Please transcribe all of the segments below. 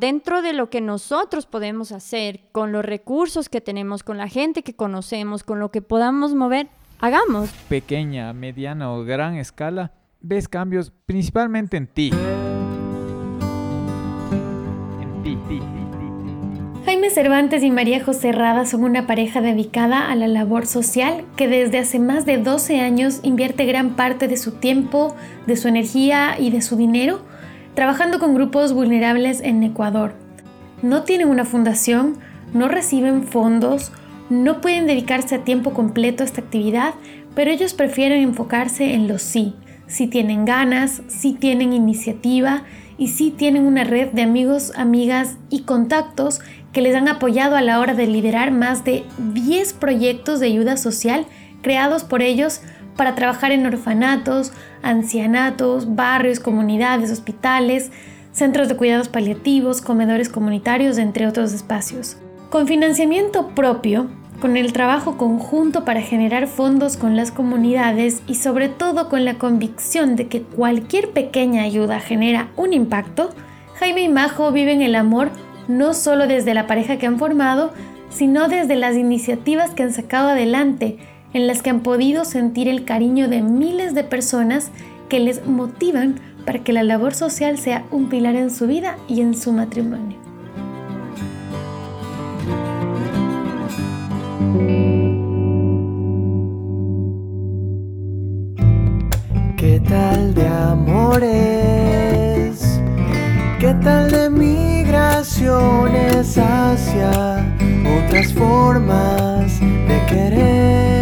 dentro de lo que nosotros podemos hacer, con los recursos que tenemos, con la gente que conocemos, con lo que podamos mover, hagamos. Pequeña, mediana o gran escala, ves cambios principalmente en ti. En ti. Jaime Cervantes y María José Rada son una pareja dedicada a la labor social que desde hace más de 12 años invierte gran parte de su tiempo, de su energía y de su dinero trabajando con grupos vulnerables en Ecuador. No tienen una fundación, no reciben fondos, no pueden dedicarse a tiempo completo a esta actividad, pero ellos prefieren enfocarse en los sí. Si tienen ganas, si tienen iniciativa y si tienen una red de amigos, amigas y contactos que les han apoyado a la hora de liderar más de 10 proyectos de ayuda social creados por ellos para trabajar en orfanatos, ancianatos, barrios, comunidades, hospitales, centros de cuidados paliativos, comedores comunitarios, entre otros espacios. Con financiamiento propio, con el trabajo conjunto para generar fondos con las comunidades y sobre todo con la convicción de que cualquier pequeña ayuda genera un impacto, Jaime y Majo viven el amor no solo desde la pareja que han formado, sino desde las iniciativas que han sacado adelante en las que han podido sentir el cariño de miles de personas que les motivan para que la labor social sea un pilar en su vida y en su matrimonio. ¿Qué tal de amores? ¿Qué tal de migraciones hacia otras formas de querer?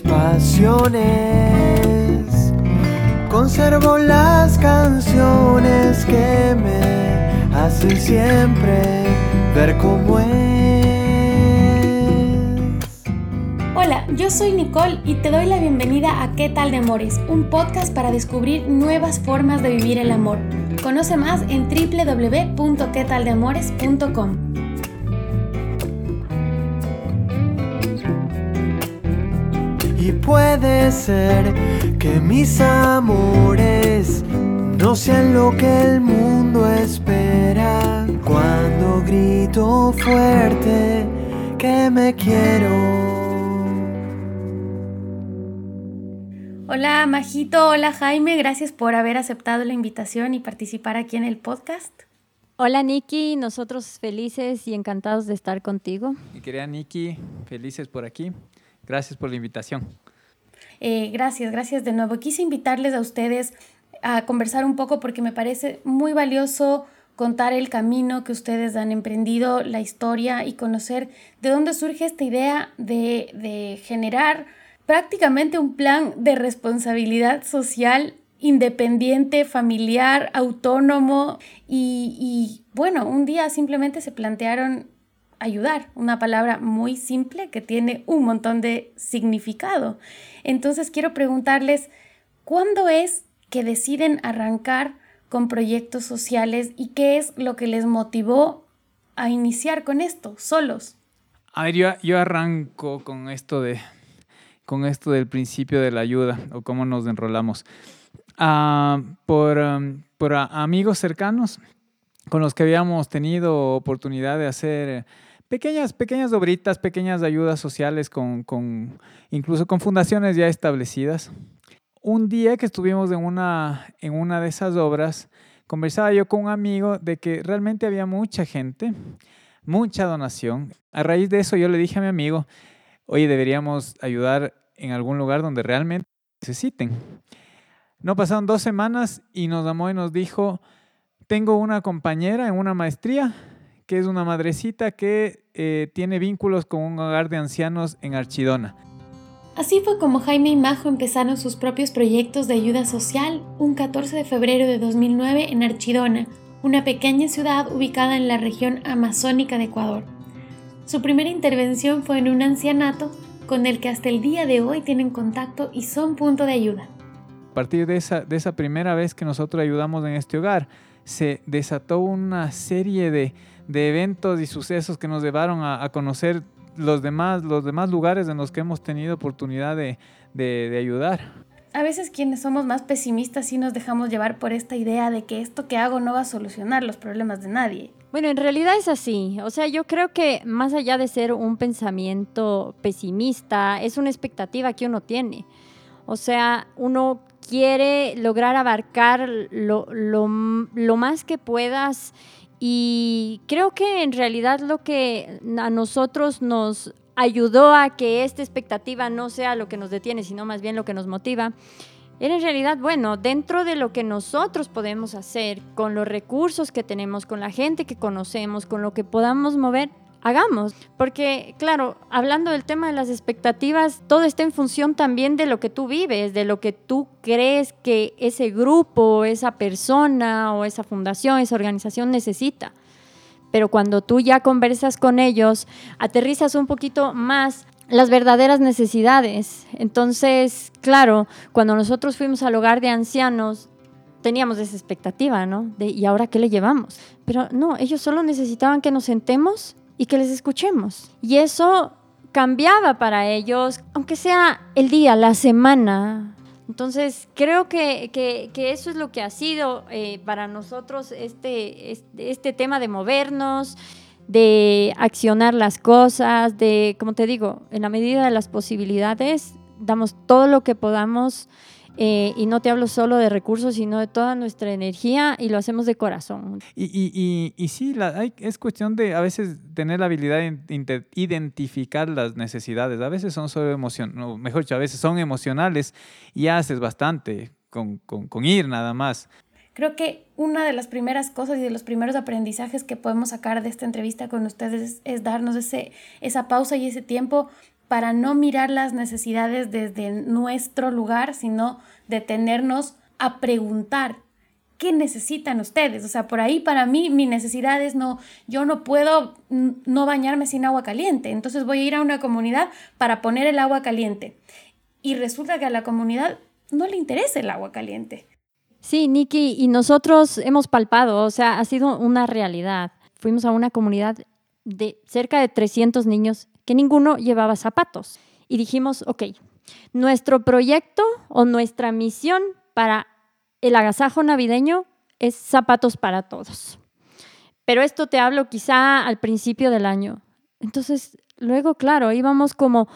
Pasiones. Conservo las canciones que me hacen siempre ver cómo es. Hola, yo soy Nicole y te doy la bienvenida a ¿Qué tal de Amores? Un podcast para descubrir nuevas formas de vivir el amor. Conoce más en www.quetaldeamores.com. puede ser que mis amores no sean lo que el mundo espera cuando grito fuerte que me quiero. Hola Majito, hola Jaime, gracias por haber aceptado la invitación y participar aquí en el podcast. Hola Nikki, nosotros felices y encantados de estar contigo. Mi querida Nikki, felices por aquí. Gracias por la invitación. Eh, gracias, gracias de nuevo. Quise invitarles a ustedes a conversar un poco porque me parece muy valioso contar el camino que ustedes han emprendido, la historia y conocer de dónde surge esta idea de, de generar prácticamente un plan de responsabilidad social independiente, familiar, autónomo y, y, bueno, un día simplemente se plantearon ayudar, una palabra muy simple que tiene un montón de significado. Entonces quiero preguntarles, ¿cuándo es que deciden arrancar con proyectos sociales y qué es lo que les motivó a iniciar con esto, solos? A ver, yo, arranco con esto, de, con esto del principio de la ayuda o cómo nos enrolamos. Ah, por, um, por amigos cercanos con los que habíamos tenido oportunidad de hacer pequeñas, pequeñas obritas, pequeñas ayudas sociales con, con, incluso con fundaciones ya establecidas. Un día que estuvimos en una, en una de esas obras, conversaba yo con un amigo de que realmente había mucha gente, mucha donación. A raíz de eso yo le dije a mi amigo, oye, deberíamos ayudar en algún lugar donde realmente necesiten. No pasaron dos semanas y nos llamó y nos dijo, tengo una compañera en una maestría que es una madrecita que eh, tiene vínculos con un hogar de ancianos en Archidona. Así fue como Jaime y Majo empezaron sus propios proyectos de ayuda social un 14 de febrero de 2009 en Archidona, una pequeña ciudad ubicada en la región amazónica de Ecuador. Su primera intervención fue en un ancianato con el que hasta el día de hoy tienen contacto y son punto de ayuda. A partir de esa, de esa primera vez que nosotros ayudamos en este hogar, se desató una serie de, de eventos y sucesos que nos llevaron a, conocer los demás, los demás lugares en los que hemos tenido oportunidad de, de, ayudar. a veces quienes somos más pesimistas sí nos dejamos llevar por esta idea de que esto que hago no va a solucionar los problemas de nadie. Bueno, en realidad es así. O sea, yo creo que más allá de ser un pensamiento pesimista, es una expectativa que uno tiene. O sea, uno quiere lograr abarcar lo, lo, lo más que puedas y creo que en realidad lo que a nosotros nos ayudó a que esta expectativa no sea lo que nos detiene, sino más bien lo que nos motiva, era en realidad, bueno, dentro de lo que nosotros podemos hacer, con los recursos que tenemos, con la gente que conocemos, con lo que podamos mover, hagamos. Porque, claro, hablando del tema de las expectativas, todo está en función también de lo que tú vives, de lo que tú crees que ese grupo, esa persona o esa fundación, esa organización necesita pero cuando tú ya conversas con ellos, aterrizas un poquito más las verdaderas necesidades. Entonces, claro, cuando nosotros fuimos al hogar de ancianos, teníamos esa expectativa, ¿no? De, ¿y ahora qué le llevamos? Pero no, ellos solo necesitaban que nos sentemos y que les escuchemos. Y eso cambiaba para ellos, aunque sea el día, la semana, entonces, creo que, eso es lo que ha sido eh, para nosotros este, este, este, tema de movernos, de accionar las cosas, de, como te digo, en la medida de las posibilidades, damos todo lo que podamos eh, y no te hablo solo de recursos, sino de toda nuestra energía y lo hacemos de corazón. Y, y, y, sí, la, hay, es cuestión de a veces tener la habilidad de identificar las necesidades. A veces son solo emocionales, mejor dicho, a veces son emocionales y haces bastante con, con, con ir nada más. Creo que una de las primeras cosas y de los primeros aprendizajes que podemos sacar de esta entrevista con ustedes es, darnos ese, esa pausa y ese tiempo para no mirar las necesidades desde nuestro lugar, sino detenernos a preguntar qué necesitan ustedes. O sea, por ahí para mí mi necesidad es no, yo no puedo no bañarme sin agua caliente, entonces voy a ir a una comunidad para poner el agua caliente. Y resulta que a la comunidad no le interesa el agua caliente. Sí, Nikki, y nosotros hemos palpado, o sea, ha sido una realidad. Fuimos a una comunidad de cerca de 300 niños que ninguno llevaba zapatos. Y dijimos, ok, nuestro proyecto o nuestra misión para el agasajo navideño es zapatos para todos. Pero esto te hablo quizá al principio del año. Entonces, luego, claro, íbamos como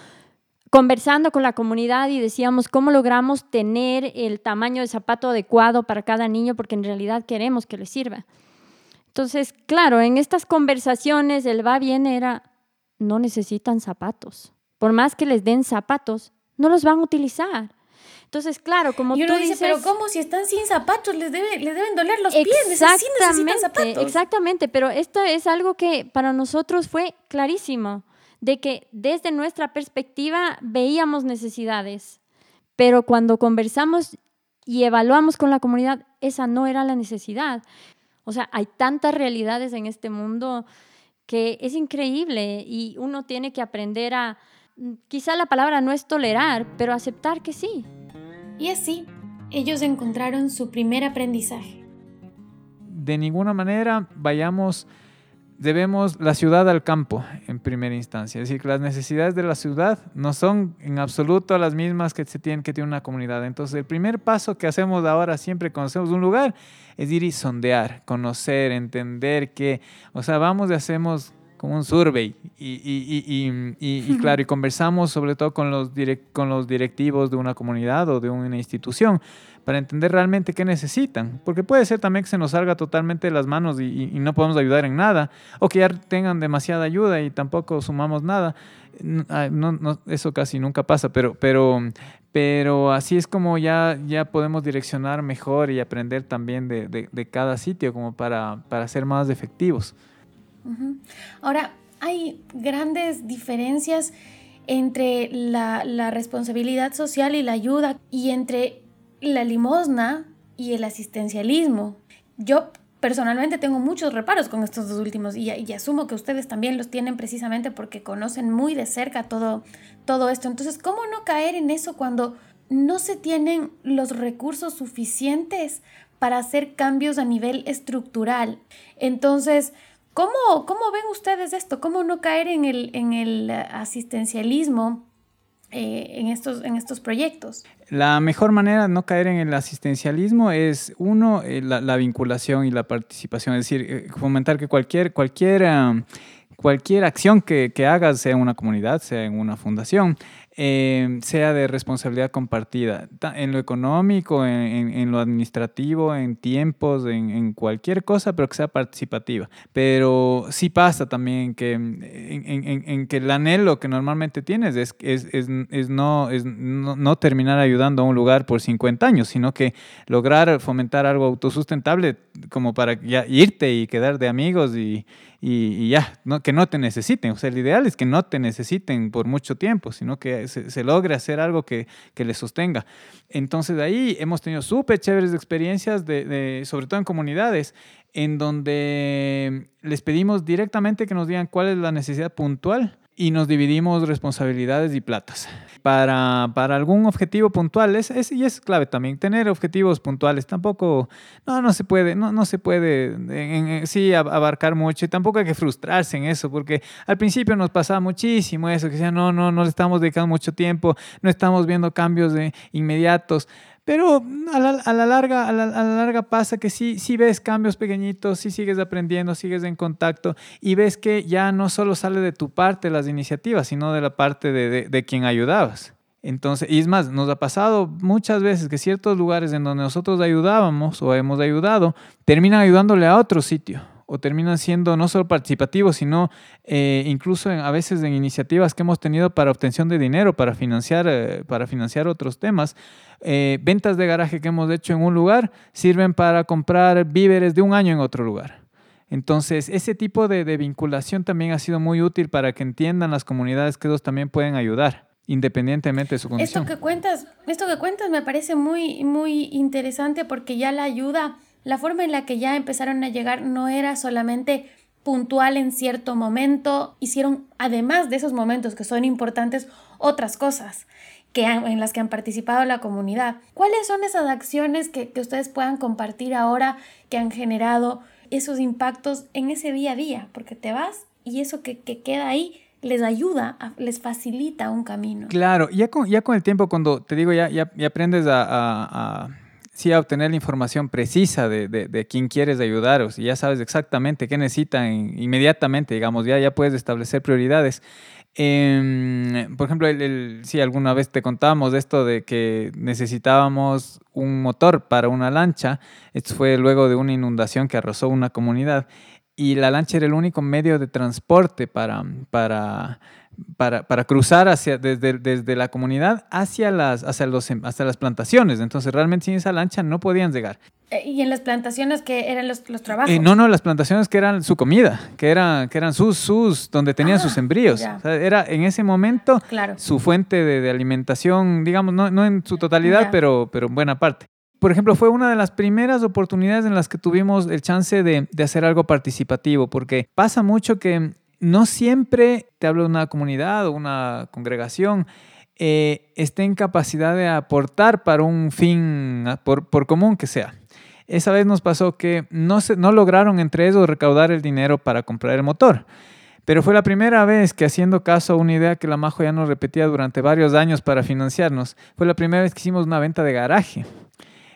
conversando con la comunidad y decíamos cómo logramos tener el tamaño de zapato adecuado para cada niño, porque en realidad queremos que les sirva. Entonces, claro, en estas conversaciones el va bien era, no necesitan zapatos. Por más que les den zapatos, no los van a utilizar. Entonces, claro, como tú dices... pero ¿cómo? Si están sin zapatos, les, debe, les deben doler los pies. Exactamente, zapatos. exactamente. Pero esto es algo que para nosotros fue clarísimo, de que desde nuestra perspectiva veíamos necesidades, pero cuando conversamos y evaluamos con la comunidad, esa no era la necesidad. O sea, hay tantas realidades en este mundo que es increíble y uno tiene que aprender a, mm, quizá la palabra no es tolerar, pero aceptar que sí. Y así, ellos encontraron su primer aprendizaje. De ninguna manera vayamos debemos la ciudad al campo en primera instancia. Es decir, que las necesidades de la ciudad no son en absoluto las mismas que se tienen que tiene una comunidad. Entonces, el primer paso que hacemos ahora siempre conocemos un lugar es ir y sondear, conocer, entender que, o sea, vamos y hacemos como un survey y, y, y, y claro, y conversamos sobre todo con los, con los directivos de una comunidad o de una institución para entender realmente qué necesitan. Porque puede ser también que se nos salga totalmente de las manos y, no podemos ayudar en nada, o que ya tengan demasiada ayuda y tampoco sumamos nada. No, eso casi nunca pasa, pero, pero, pero así es como ya, ya podemos direccionar mejor y aprender también de, de, cada sitio como para, para ser más efectivos. Ahora, hay grandes diferencias entre la, responsabilidad social y la ayuda y entre la limosna y el asistencialismo. Yo personalmente tengo muchos reparos con estos dos últimos y, asumo que ustedes también los tienen precisamente porque conocen muy de cerca todo, todo esto. Entonces, ¿cómo no caer en eso cuando no se tienen los recursos suficientes para hacer cambios a nivel estructural? Entonces, ¿cómo, cómo ven ustedes esto? ¿Cómo no caer en el, en el asistencialismo? eh, en, estos, en estos proyectos? La mejor manera de no caer en el asistencialismo es, uno, eh, la, vinculación y la participación, es decir, eh, fomentar que cualquier, cualquier, cualquier acción que, que hagas, sea en una comunidad, sea en una fundación, eh, sea de responsabilidad compartida, en lo económico, en, lo administrativo, en tiempos, en, cualquier cosa, pero que sea participativa. Pero sí pasa también que en, que el anhelo que normalmente tienes es, es, es, no, es no, terminar ayudando a un lugar por 50 años, sino que lograr fomentar algo autosustentable como para ya irte y quedar de amigos y, y, ya, no, que no te necesiten. O sea, el ideal es que no te necesiten por mucho tiempo, sino que se, logre hacer algo que, que les sostenga. Entonces, de ahí hemos tenido súper chéveres experiencias, de, sobre todo en comunidades, en donde les pedimos directamente que nos digan cuál es la necesidad puntual y nos dividimos responsabilidades y platas. Para, para algún objetivo puntual, es, es, y es clave también, tener objetivos puntuales. Tampoco, no, no se puede, no, no se puede, sí, abarcar mucho y tampoco hay que frustrarse en eso, porque al principio nos pasaba muchísimo eso, que decía, no, no, no le estamos dedicando mucho tiempo, no estamos viendo cambios de inmediatos. Pero a la, larga, a la, larga pasa que sí, sí ves cambios pequeñitos, sí sigues aprendiendo, sigues en contacto y ves que ya no solo sale de tu parte las iniciativas, sino de la parte de, de quien ayudabas. Entonces, y es más, nos ha pasado muchas veces que ciertos lugares en donde nosotros ayudábamos o hemos ayudado, terminan ayudándole a otro sitio o terminan siendo no solo participativos, sino eh, incluso a veces en iniciativas que hemos tenido para obtención de dinero, para financiar, eh, para financiar otros temas. Eh, ventas de garaje que hemos hecho en un lugar sirven para comprar víveres de un año en otro lugar. Entonces, ese tipo de, vinculación también ha sido muy útil para que entiendan las comunidades que ellos también pueden ayudar independientemente de su condición. Esto que cuentas, esto que cuentas me parece muy, muy interesante porque ya la ayuda la forma en la que ya empezaron a llegar no era solamente puntual en cierto momento, hicieron además de esos momentos que son importantes otras cosas que en las que han participado la comunidad. ¿Cuáles son esas acciones que, ustedes puedan compartir ahora que han generado esos impactos en ese día a día? Porque te vas y eso que, queda ahí les ayuda, les facilita un camino. Claro, ya con, ya con el tiempo, cuando te digo, ya, ya, aprendes a sí a obtener la información precisa de, de, quién quieres ayudar, y ya sabes exactamente qué necesitan inmediatamente, digamos, ya, ya puedes establecer prioridades. Em, por ejemplo, el, si alguna vez te contábamos esto de que necesitábamos un motor para una lancha, esto fue luego de una inundación que arrasó una comunidad y la lancha era el único medio de transporte para, para para, para, cruzar hacia, desde, desde la comunidad hacia las, hacia, los, hasta las plantaciones. Entonces, realmente sin esa lancha no podían llegar. Eh, ¿Y en las plantaciones que eran los, los trabajos? Eh, no, no, las plantaciones que eran su comida, que eran, que eran sus, sus, donde tenían sus ah, embrios. era en ese momento su fuente de, alimentación, digamos, no, no, en su totalidad, pero, pero en buena parte. Por ejemplo, fue una de las primeras oportunidades en las que tuvimos el chance de, de hacer algo participativo, porque pasa mucho que no siempre, te hablo de una comunidad o una congregación, eh, esté en capacidad de aportar para un fin, por, común que sea. Esa vez nos pasó que no, se, no lograron entre ellos recaudar el dinero para comprar el motor. Pero fue la primera vez que haciendo caso a una idea que la Majo ya nos repetía durante varios años para financiarnos, fue la primera vez que hicimos una venta de garaje.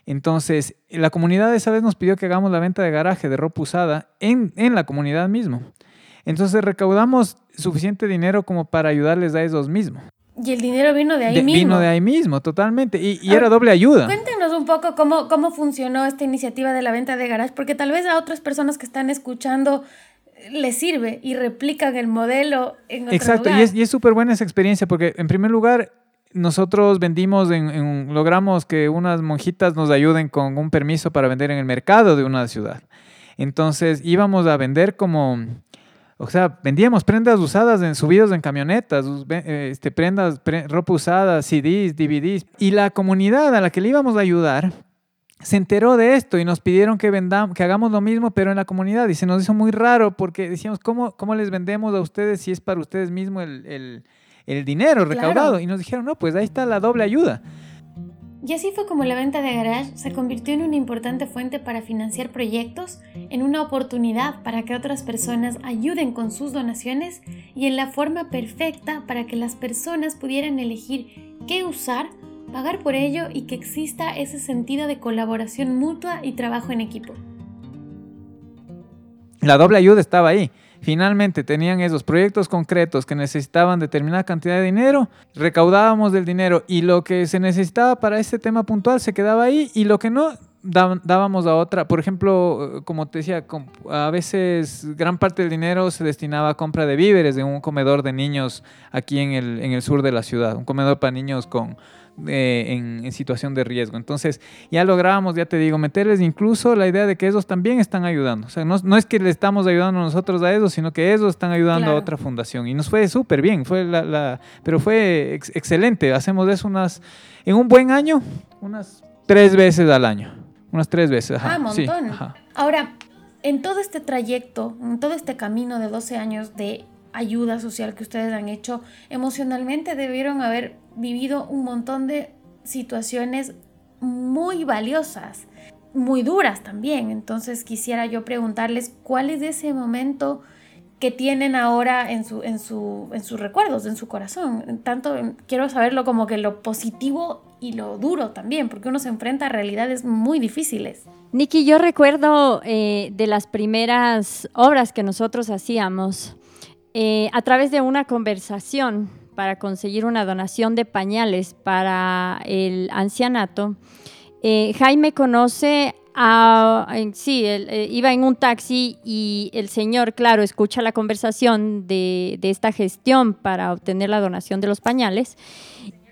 Entonces, la comunidad esa vez nos pidió que hagamos la venta de garaje de ropa usada en, en la comunidad mismo. Entonces recaudamos suficiente dinero como para ayudarles a ellos mismos. Y el dinero vino de ahí mismo. Vino de ahí mismo, totalmente. Y, era doble ayuda. Cuéntenos un poco cómo, cómo funcionó esta iniciativa de la venta de garage, porque tal vez a otras personas que están escuchando les sirve y replican el modelo en otro Exacto, y es, y es súper buena esa experiencia, porque en primer lugar, nosotros vendimos, en, logramos que unas monjitas nos ayuden con un permiso para vender en el mercado de una ciudad. Entonces íbamos a vender como o sea, vendíamos prendas usadas en subidos en camionetas, eh, este, prendas, ropa usada, CDs, DVDs. Y la comunidad a la que le íbamos a ayudar se enteró de esto y nos pidieron que, vendamos, que hagamos lo mismo, pero en la comunidad. Y se nos hizo muy raro porque decíamos, ¿cómo, cómo les vendemos a ustedes si es para ustedes mismos el, el, el dinero recaudado? Y nos dijeron, no, pues ahí está la doble ayuda. Y así fue como la venta de garage se convirtió en una importante fuente para financiar proyectos, en una oportunidad para que otras personas ayuden con sus donaciones y en la forma perfecta para que las personas pudieran elegir qué usar, pagar por ello y que exista ese sentido de colaboración mutua y trabajo en equipo. La doble ayuda estaba ahí. Finalmente tenían esos proyectos concretos que necesitaban determinada cantidad de dinero, recaudábamos del dinero y lo que se necesitaba para este tema puntual se quedaba ahí y lo que no dábamos a otra. Por ejemplo, como te decía, a veces gran parte del dinero se destinaba a compra de víveres de un comedor de niños aquí en el, en el sur de la ciudad, un comedor para niños con en, situación de riesgo. Entonces, ya lográbamos, ya te digo, meterles incluso la idea de que ellos también están ayudando. O sea, no, es que le estamos ayudando nosotros a ellos, sino que ellos están ayudando a otra fundación. Y nos fue súper bien, fue la, pero fue excelente. Hacemos eso unas, en un buen año, unas tres veces al año. Unas tres veces. Ajá. Ah, montón. Ahora, en todo este trayecto, en todo este camino de 12 años de ayuda social que ustedes han hecho, emocionalmente debieron haber vivido un montón de situaciones muy valiosas, muy duras también. Entonces quisiera yo preguntarles cuál es ese momento que tienen ahora en, su, en, su, en sus recuerdos, en su corazón. Tanto quiero saberlo como que lo positivo y lo duro también, porque uno se enfrenta a realidades muy difíciles. Nikki, yo recuerdo eh, de las primeras obras que nosotros hacíamos, eh, a través de una conversación para conseguir una donación de pañales para el ancianato, eh, Jaime conoce a, sí, eh, iba en un taxi y el señor, claro, escucha la conversación de, esta gestión para obtener la donación de los pañales.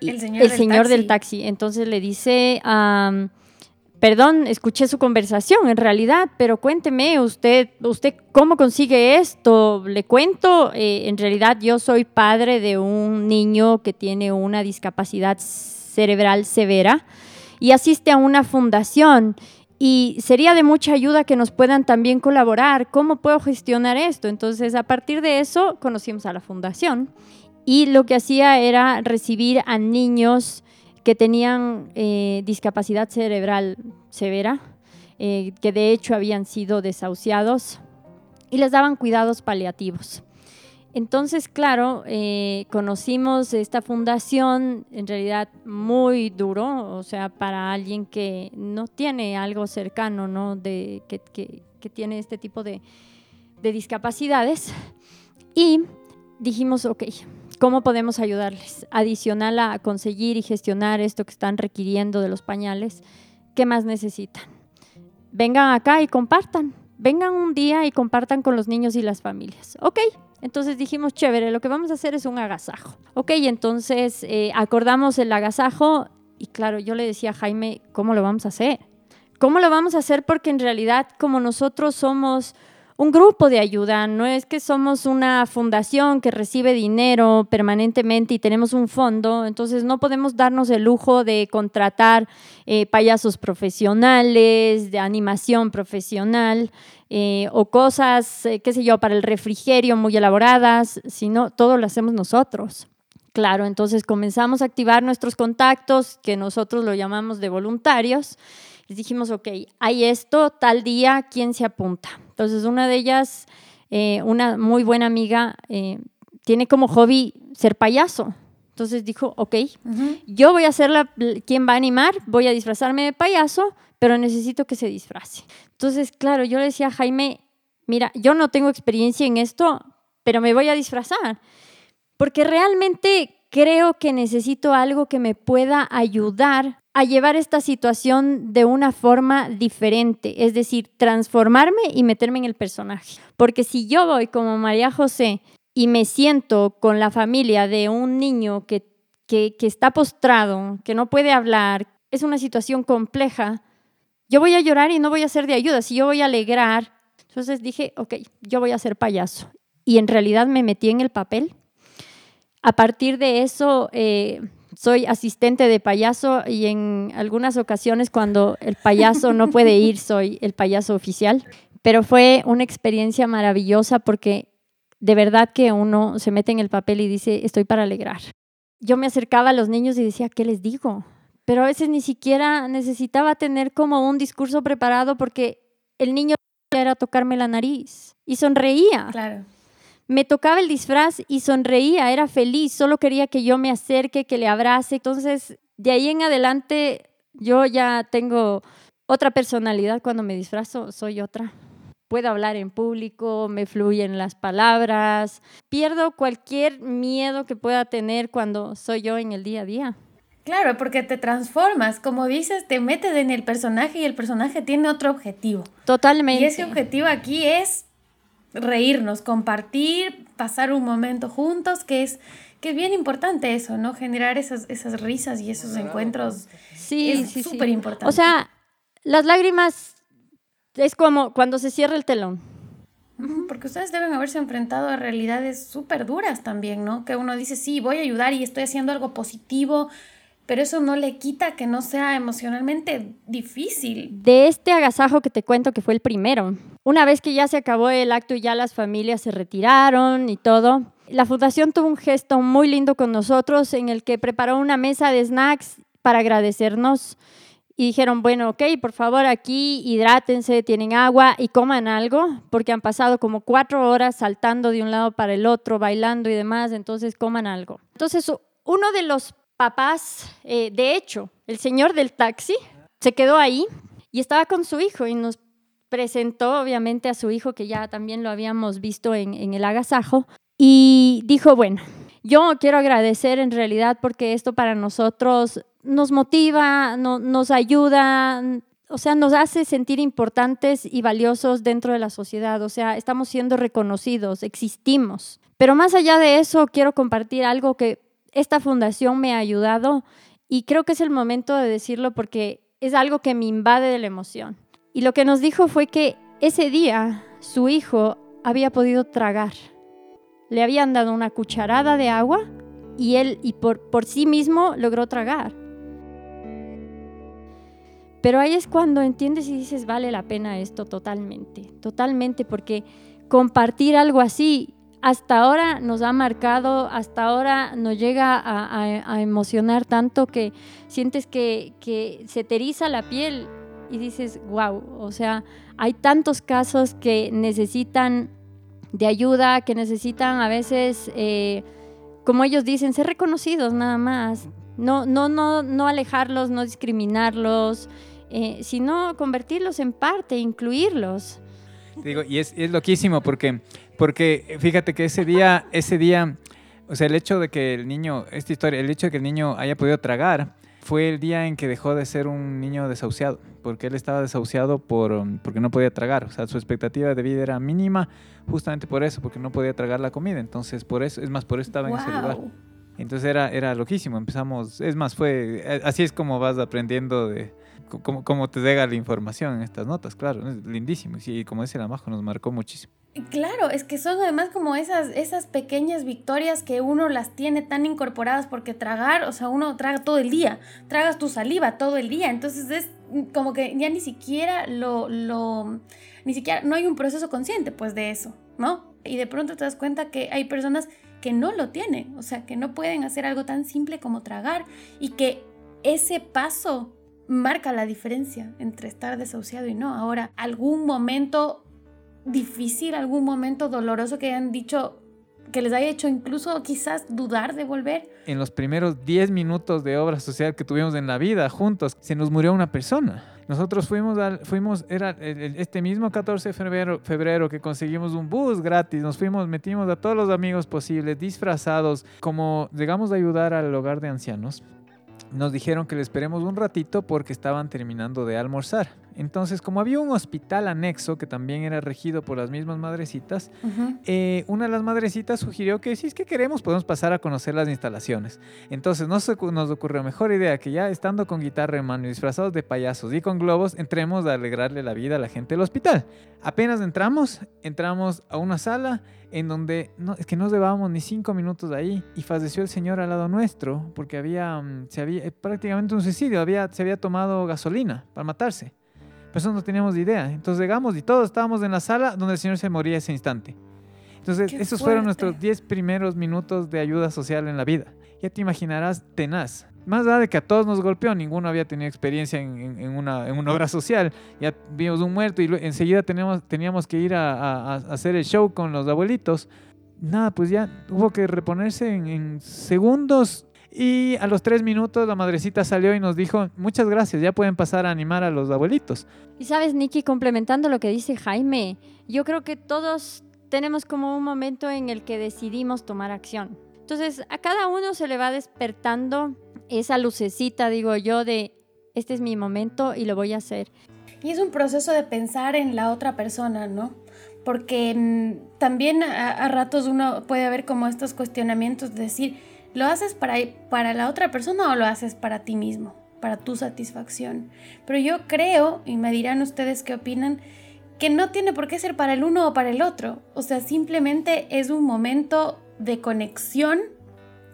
El señor, del, taxi. Entonces le dice, Perdón, escuché su conversación en realidad, pero cuénteme usted, usted cómo consigue esto. Le cuento, eh, en realidad yo soy padre de un niño que tiene una discapacidad cerebral severa y asiste a una fundación y sería de mucha ayuda que nos puedan también colaborar. ¿Cómo puedo gestionar esto? Entonces, a partir de eso, conocimos a la fundación y lo que hacía era recibir a niños que tenían eh, discapacidad cerebral severa, eh, que de hecho habían sido desahuciados y les daban cuidados paliativos. Entonces, claro, eh, conocimos esta fundación, en realidad muy duro, o sea, para alguien que no tiene algo cercano, ¿no? De, que, tiene este tipo de, de discapacidades. Y dijimos, ok, ¿Cómo podemos ayudarles? Adicional a conseguir y gestionar esto que están requiriendo de los pañales, ¿qué más necesitan? Vengan acá y compartan. Vengan un día y compartan con los niños y las familias. Ok, entonces dijimos, chévere, lo que vamos a hacer es un agasajo. Ok, entonces eh, acordamos el agasajo y claro, yo le decía a Jaime, ¿cómo lo vamos a hacer? ¿Cómo lo vamos a hacer? Porque en realidad como nosotros somos un grupo de ayuda, no es que somos una fundación que recibe dinero permanentemente y tenemos un fondo, entonces no podemos darnos el lujo de contratar eh, payasos profesionales, de animación profesional eh, o cosas, eh, qué sé yo, para el refrigerio muy elaboradas, sino todo lo hacemos nosotros. Claro, entonces comenzamos a activar nuestros contactos, que nosotros lo llamamos de voluntarios. Les dijimos, ok, hay esto, tal día, ¿quién se apunta? Entonces, una de ellas, eh, una muy buena amiga, eh, tiene como hobby ser payaso. Entonces dijo, ok, yo voy a ser la, quien va a animar, voy a disfrazarme de payaso, pero necesito que se disfrace. Entonces, claro, yo le decía a Jaime, mira, yo no tengo experiencia en esto, pero me voy a disfrazar, porque realmente creo que necesito algo que me pueda ayudar a llevar esta situación de una forma diferente, es decir, transformarme y meterme en el personaje. Porque si yo voy como María José y me siento con la familia de un niño que, que, está postrado, que no puede hablar, es una situación compleja, yo voy a llorar y no voy a ser de ayuda, si yo voy a alegrar. Entonces dije, ok, yo voy a ser payaso. Y en realidad me metí en el papel. A partir de eso, eh, soy asistente de payaso y en algunas ocasiones cuando el payaso no puede ir, soy el payaso oficial. Pero fue una experiencia maravillosa porque de verdad que uno se mete en el papel y dice, estoy para alegrar. Yo me acercaba a los niños y decía, ¿qué les digo? pero a veces ni siquiera necesitaba tener como un discurso preparado porque el niño era tocarme la nariz y sonreía. Claro. Me tocaba el disfraz y sonreía, era feliz, solo quería que yo me acerque, que le abrace. Entonces, de ahí en adelante, yo ya tengo otra personalidad cuando me disfrazo, soy otra. Puedo hablar en público, me fluyen las palabras, pierdo cualquier miedo que pueda tener cuando soy yo en el día a día. Claro, porque te transformas, como dices, te metes en el personaje y el personaje tiene otro objetivo. Totalmente. Y ese objetivo aquí es reírnos, compartir, pasar un momento juntos, que es, que es bien importante eso, ¿no? Generar esas, esas risas y esos encuentros. Sí, es sí, súper sí. importante. O sea, las lágrimas es como cuando se cierra el telón. Porque ustedes deben haberse enfrentado a realidades súper duras también, ¿no? Que uno dice, sí, voy a ayudar y estoy haciendo algo positivo, pero eso no le quita que no sea emocionalmente difícil. De este agasajo que te cuento que fue el primero, una vez que ya se acabó el acto y ya las familias se retiraron y todo, la fundación tuvo un gesto muy lindo con nosotros en el que preparó una mesa de snacks para agradecernos y dijeron, bueno, ok, por favor aquí hidrátense, tienen agua y coman algo, porque han pasado como cuatro horas saltando de un lado para el otro, bailando y demás, entonces coman algo. Entonces, uno de los papás, eh, de hecho, el señor del taxi, se quedó ahí y estaba con su hijo y nos presentó obviamente a su hijo que ya también lo habíamos visto en, el agasajo y dijo, bueno, yo quiero agradecer en realidad porque esto para nosotros nos motiva, no, nos ayuda, o sea, nos hace sentir importantes y valiosos dentro de la sociedad, o sea, estamos siendo reconocidos, existimos. Pero más allá de eso, quiero compartir algo que esta fundación me ha ayudado y creo que es el momento de decirlo porque es algo que me invade de la emoción. Y lo que nos dijo fue que ese día su hijo había podido tragar. Le habían dado una cucharada de agua y él y por, por sí mismo logró tragar. Pero ahí es cuando entiendes y dices, vale la pena esto totalmente, totalmente, porque compartir algo así hasta ahora nos ha marcado, hasta ahora nos llega a, emocionar tanto que sientes que, se te la piel y dices, wow, o sea, hay tantos casos que necesitan de ayuda, que necesitan a veces, eh, como ellos dicen, ser reconocidos nada más. No, no, no, no alejarlos, no discriminarlos, eh, sino convertirlos en parte, incluirlos. Te Digo, y es loquísimo porque, porque fíjate que ese día, ese día, o sea, el hecho de que el niño, esta historia, el hecho de que el niño haya podido tragar, fue el día en que dejó de ser un niño desahuciado, porque él estaba desahuciado por, um, porque no podía tragar, o sea, su expectativa de vida era mínima justamente por eso, porque no podía tragar la comida, entonces por eso, es más, por eso estaba en ese lugar. Entonces era, era loquísimo, empezamos, es más, fue, eh, así es como vas aprendiendo de cómo, cómo te llega la información en estas notas, claro, es lindísimo, y como dice la Majo, nos marcó muchísimo. Claro, es que son además como esas, esas pequeñas victorias que uno las tiene tan incorporadas porque tragar, o sea, uno traga todo el día, tragas tu saliva todo el día, entonces es como que ya ni siquiera lo, lo, ni siquiera, no hay un proceso consciente pues de eso, ¿no? Y de pronto te das cuenta que hay personas que no lo tienen, o sea, que no pueden hacer algo tan simple como tragar y que ese paso marca la diferencia entre estar desahuciado y no. Ahora, algún momento difícil, algún momento doloroso que hayan dicho que les haya hecho incluso quizás dudar de volver. En los primeros 10 minutos de obra social que tuvimos en la vida juntos, se nos murió una persona. Nosotros fuimos, al, fuimos era este mismo 14 de febrero, febrero que conseguimos un bus gratis, nos fuimos, metimos a todos los amigos posibles, disfrazados, como llegamos a ayudar al hogar de ancianos. Nos dijeron que le esperemos un ratito porque estaban terminando de almorzar. Entonces, como había un hospital anexo que también era regido por las mismas madrecitas, eh, una de las madrecitas sugirió que si es que queremos podemos pasar a conocer las instalaciones. Entonces nos, nos ocurrió mejor idea que ya estando con guitarra en mano y disfrazados de payasos y con globos, entremos a alegrarle la vida a la gente del hospital. Apenas entramos, entramos a una sala en donde no, es que no llevábamos ni cinco minutos ahí y falleció el señor al lado nuestro porque había, mm, se había eh, prácticamente un suicidio, había, se había tomado gasolina para matarse. Pero eso no teníamos idea. Entonces llegamos y todos estábamos en la sala donde el señor se moría ese instante. Entonces, Qué esos fueron fuerte. nuestros 10 primeros minutos de ayuda social en la vida. ya te imaginarás, tenaz. Más allá de que a todos nos golpeó, ninguno había tenido experiencia en, en, una, en una, obra social. Ya vimos un muerto y enseguida teníamos, teníamos que ir a, a, a, hacer el show con los abuelitos. Nada, pues ya hubo que reponerse en, en segundos. Y a los tres minutos la madrecita salió y nos dijo, muchas gracias, ya pueden pasar a animar a los abuelitos. Y sabes, Nikki, complementando lo que dice Jaime, yo creo que todos tenemos como un momento en el que decidimos tomar acción. Entonces, a cada uno se le va despertando esa lucecita, digo yo, de este es mi momento y lo voy a hacer. Y es un proceso de pensar en la otra persona, ¿no? Porque mm, también a, ratos uno puede haber como estos cuestionamientos de decir, ¿lo haces para, para la otra persona o lo haces para ti mismo, para tu satisfacción? Pero yo creo, y me dirán ustedes qué opinan, que no tiene por qué ser para el uno o para el otro. O sea, simplemente es un momento de conexión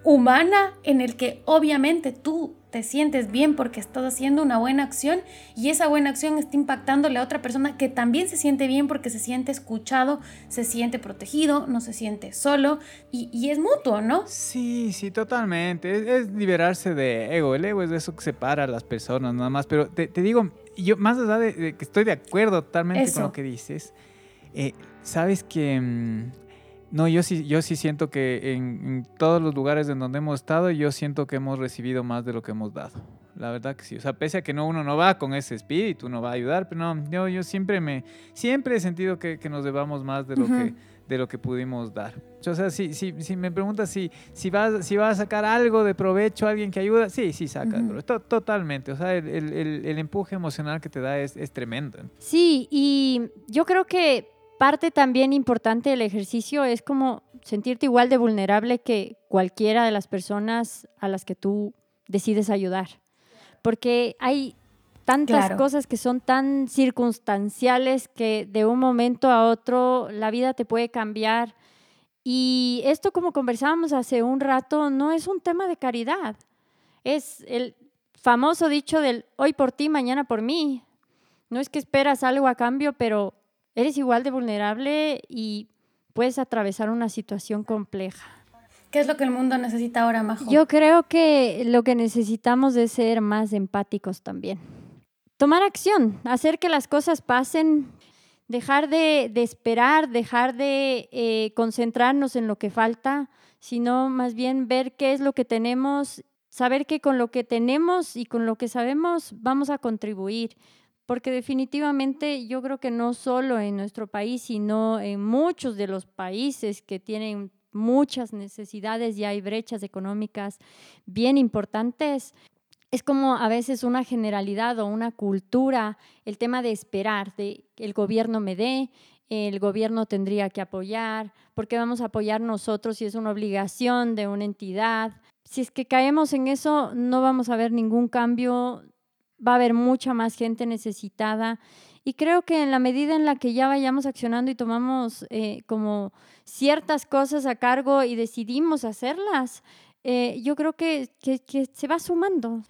humana en el que obviamente tú te sientes bien porque estás haciendo una buena acción y esa buena acción está impactándole a otra persona que también se siente bien porque se siente escuchado, se siente protegido, no se siente solo y, es mutuo, ¿no? Sí, sí, totalmente. Es, liberarse de ego. El ego es eso que separa a las personas nada más. Pero te, digo, yo más allá de, que estoy de acuerdo totalmente con lo que dices, eh, sabes que... Mm, no, yo sí, yo sí siento que en, todos los lugares en donde hemos estado, yo siento que hemos recibido más de lo que hemos dado. La verdad que sí. O sea, pese a que no, uno no va con ese espíritu, no va a ayudar, pero no, yo, yo siempre me, siempre he sentido que, que nos debamos más de lo que de lo que pudimos dar. O sea, si, si, si me preguntas si, si, vas, si vas a sacar algo de provecho a alguien que ayuda, sí, sí saca, totalmente. O sea, el, el, el, empuje emocional que te da es, es tremendo. Sí, y yo creo que parte también importante del ejercicio es como sentirte igual de vulnerable que cualquiera de las personas a las que tú decides ayudar. Porque hay tantas cosas que son tan circunstanciales que de un momento a otro la vida te puede cambiar. Y esto, como conversábamos hace un rato, no es un tema de caridad. Es el famoso dicho del hoy por ti, mañana por mí. No es que esperas algo a cambio, pero eres igual de vulnerable y puedes atravesar una situación compleja. ¿Qué es lo que el mundo necesita ahora, Majo? Yo creo que lo que necesitamos es ser más empáticos también. Tomar acción, hacer que las cosas pasen, dejar de, esperar, dejar de eh, concentrarnos en lo que falta, sino más bien ver qué es lo que tenemos, saber que con lo que tenemos y con lo que sabemos vamos a contribuir porque definitivamente yo creo que no solo en nuestro país, sino en muchos de los países que tienen muchas necesidades y hay brechas económicas bien importantes, es como a veces una generalidad o una cultura, el tema de esperar, de que el gobierno me dé, el gobierno tendría que apoyar, porque vamos a apoyar nosotros si es una obligación de una entidad. Si es que caemos en eso, no vamos a ver ningún cambio va a haber mucha más gente necesitada. Y creo que en la medida en la que ya vayamos accionando y tomamos eh, como ciertas cosas a cargo y decidimos hacerlas, eh, yo creo que, que, se va sumando.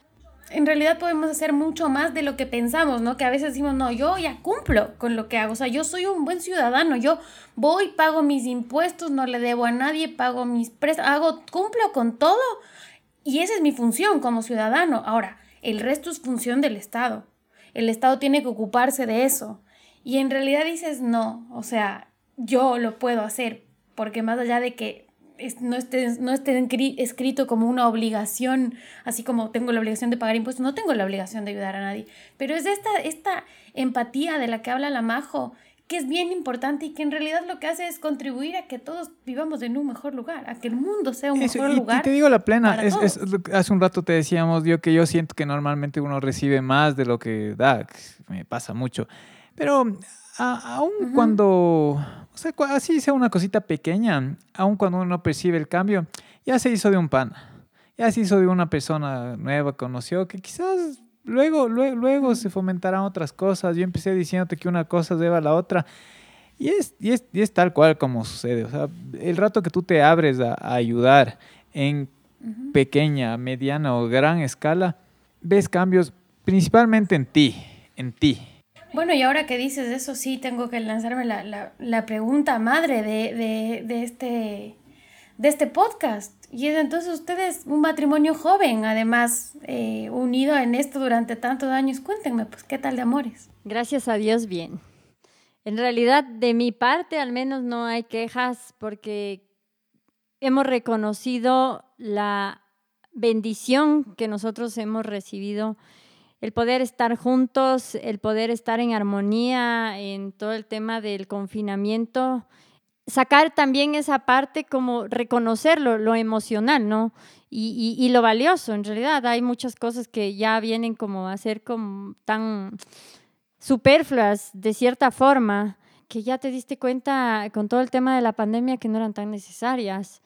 En realidad podemos hacer mucho más de lo que pensamos, ¿no? Que a veces decimos, no, yo ya cumplo con lo que hago, o sea, yo soy un buen ciudadano, yo voy, pago mis impuestos, no le debo a nadie, pago mis prestas, hago, cumplo con todo y esa es mi función como ciudadano. Ahora, el resto es función del Estado. El Estado tiene que ocuparse de eso. Y en realidad dices, no, o sea, yo lo puedo hacer, porque más allá de que no esté, no esté escrito como una obligación, así como tengo la obligación de pagar impuestos, no tengo la obligación de ayudar a nadie. Pero es esta, esta empatía de la que habla la Majo, que es bien importante y que en realidad lo que hace es contribuir a que todos vivamos en un mejor lugar, a que el mundo sea un mejor lugar. Y te digo la plena, es, hace un rato te decíamos yo que yo siento que normalmente uno recibe más de lo que da, me pasa mucho, pero aún cuando, o sea, así sea una cosita pequeña, aún cuando uno percibe el cambio, ya se hizo de un pan, ya se hizo de una persona nueva, conoció, que quizás Luego, luego, luego se fomentarán otras cosas. Yo empecé diciéndote que una cosa lleva a la otra. Y es, y es, y es tal cual como sucede. O sea, el rato que tú te abres a, ayudar en pequeña, mediana o gran escala, ves cambios principalmente en ti, en ti. Bueno, y ahora que dices eso, sí, tengo que lanzarme la, la, la pregunta madre de, de, de, este, de este podcast. Y es entonces ustedes un matrimonio joven, además eh, unido en esto durante tantos años. Cuéntenme, pues, ¿qué tal de amores? Gracias a Dios, bien. En realidad, de mi parte, al menos no hay quejas porque hemos reconocido la bendición que nosotros hemos recibido, el poder estar juntos, el poder estar en armonía en todo el tema del confinamiento sacar también esa parte como reconocerlo, lo emocional, ¿no? Y, lo valioso, en realidad. Hay muchas cosas que ya vienen como a ser como tan superfluas de cierta forma, que ya te diste cuenta con todo el tema de la pandemia que no eran tan necesarias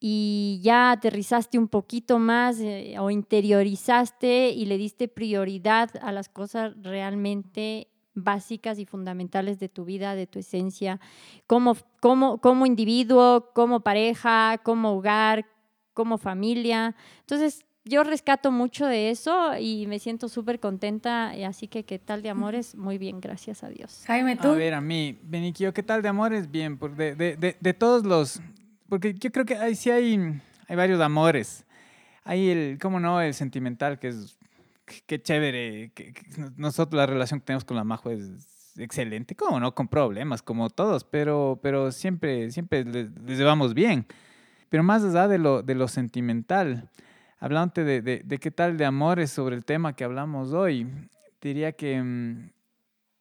y ya aterrizaste un poquito más eh, o interiorizaste y le diste prioridad a las cosas realmente básicas y fundamentales de tu vida, de tu esencia, como, como, como individuo, como pareja, como hogar, como familia. Entonces, yo rescato mucho de eso y me siento súper contenta. Así que, ¿qué tal de amores? Muy bien, gracias a Dios. Jaime, tú. A ver, a mí, Beniquio, ¿qué tal de amores? Bien, de, de, de, de, todos los. Porque yo creo que hay, sí hay, hay varios amores. Hay el, ¿cómo no? El sentimental, que es qué chévere. Que, nosotros la relación que tenemos con la Majo es excelente, como no, con problemas, como todos, pero, pero siempre, siempre les, llevamos bien. Pero más allá de lo, de lo sentimental, hablando de, de, de, qué tal de amores sobre el tema que hablamos hoy, diría que mm,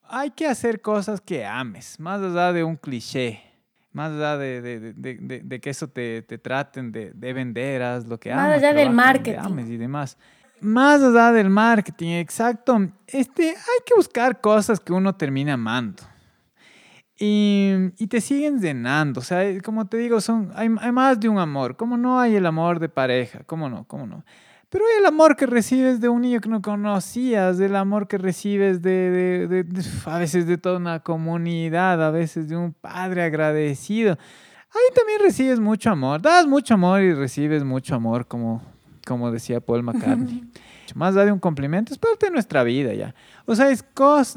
hay que hacer cosas que ames, más allá de un cliché, más allá de, de que eso te, te traten de, venderas, lo que Más allá del marketing. Ames y demás más allá del marketing, exacto, este, hay que buscar cosas que uno termina amando. Y, y, te siguen llenando. O sea, como te digo, son, hay, más de un amor. ¿Cómo no hay el amor de pareja? ¿Cómo no? ¿Cómo no? Pero hay el amor que recibes de un niño que no conocías, el amor que recibes de, de, de, a veces de toda una comunidad, a veces de un padre agradecido. Ahí también recibes mucho amor. Das mucho amor y recibes mucho amor como, como decía Paul McCartney. Más allá de un complemento, es parte de nuestra vida ya. O sea, es,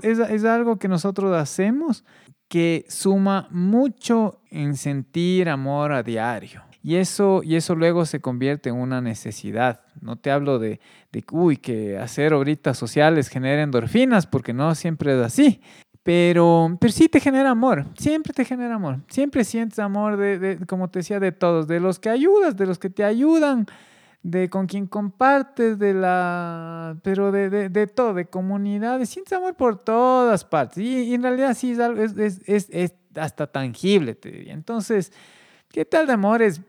es, es algo que nosotros hacemos que suma mucho en sentir amor a diario. Y eso, y eso luego se convierte en una necesidad. No te hablo de, de uy, que hacer obritas sociales genera endorfinas, porque no siempre es así. Pero, pero sí te genera amor, siempre te genera amor. Siempre sientes amor, de, de, como te decía, de todos, de los que ayudas, de los que te ayudan, de con quien compartes, de la, pero de, de, de todo, de comunidades, sientes amor por todas partes. Y, en realidad sí es algo, es, es, es, hasta tangible, te diría. Entonces, ¿qué tal de amores?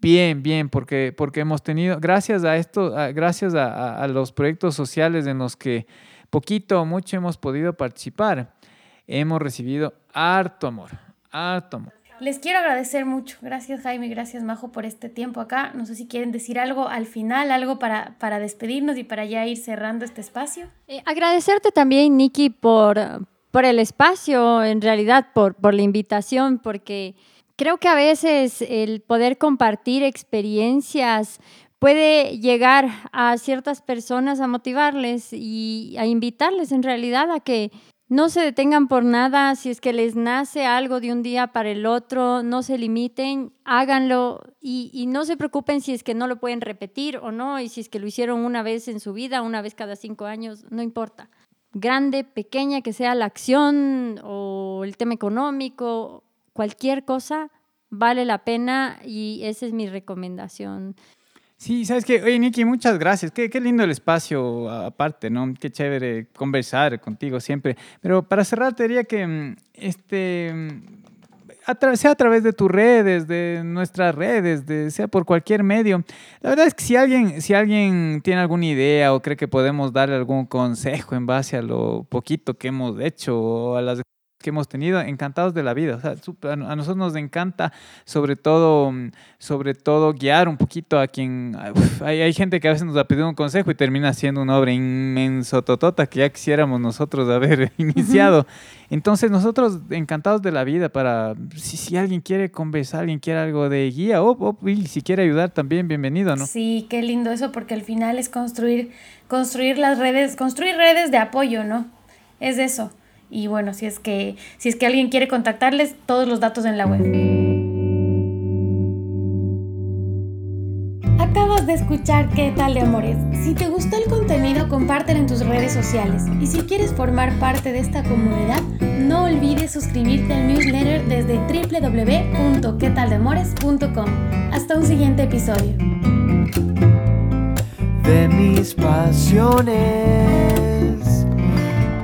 bien, bien, porque, porque hemos tenido, gracias a esto, gracias a, a, los proyectos sociales en los que poquito o mucho hemos podido participar, hemos recibido harto amor, harto amor. Les quiero agradecer mucho. Gracias Jaime, gracias Majo por este tiempo acá. No sé si quieren decir algo al final, algo para, para despedirnos y para ya ir cerrando este espacio. Eh, agradecerte también, Nikki, por, por el espacio, en realidad, por, por la invitación, porque creo que a veces el poder compartir experiencias puede llegar a ciertas personas a motivarles y a invitarles en realidad a que no se detengan por nada, si es que les nace algo de un día para el otro, no se limiten, háganlo y, no se preocupen si es que no lo pueden repetir o no, y si es que lo hicieron una vez en su vida, una vez cada cinco años, no importa. Grande, pequeña que sea la acción o el tema económico, cualquier cosa vale la pena y esa es mi recomendación. Sí, sabes que, oye, Niki, muchas gracias. Qué, qué, lindo el espacio aparte, ¿no? Qué chévere conversar contigo siempre. Pero para cerrar, te diría que mm, este, mm, sea a través de tus redes, de nuestras redes, de, sea por cualquier medio. La verdad es que si alguien, si alguien tiene alguna idea o cree que podemos darle algún consejo en base a lo poquito que hemos hecho o a las que hemos tenido, encantados de la vida. O sea, a nosotros nos encanta, sobre todo, sobre todo guiar un poquito a quien... hay, hay, gente que a veces nos ha pedido un consejo y termina siendo una obra inmenso, totota, que ya quisiéramos nosotros haber iniciado. Entonces, nosotros encantados de la vida para, si, si alguien quiere conversar, alguien quiere algo de guía, o, si quiere ayudar también, bienvenido, ¿no? Sí, qué lindo eso, porque al final es construir, construir las redes, construir redes de apoyo, ¿no? Es eso y bueno, si es que, si es que alguien quiere contactarles, todos los datos en la web. de escuchar ¿Qué tal de amores? Si te gustó el contenido, compártelo en tus redes sociales. Y si quieres formar parte de esta comunidad, no olvides suscribirte al newsletter desde www.quetaldemores.com. Hasta un siguiente episodio. De mis pasiones,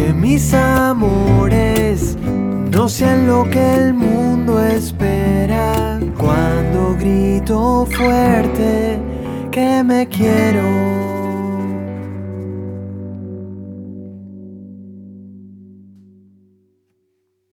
que mis amores no sean lo que el mundo espera. Cuando grito fuerte que me quiero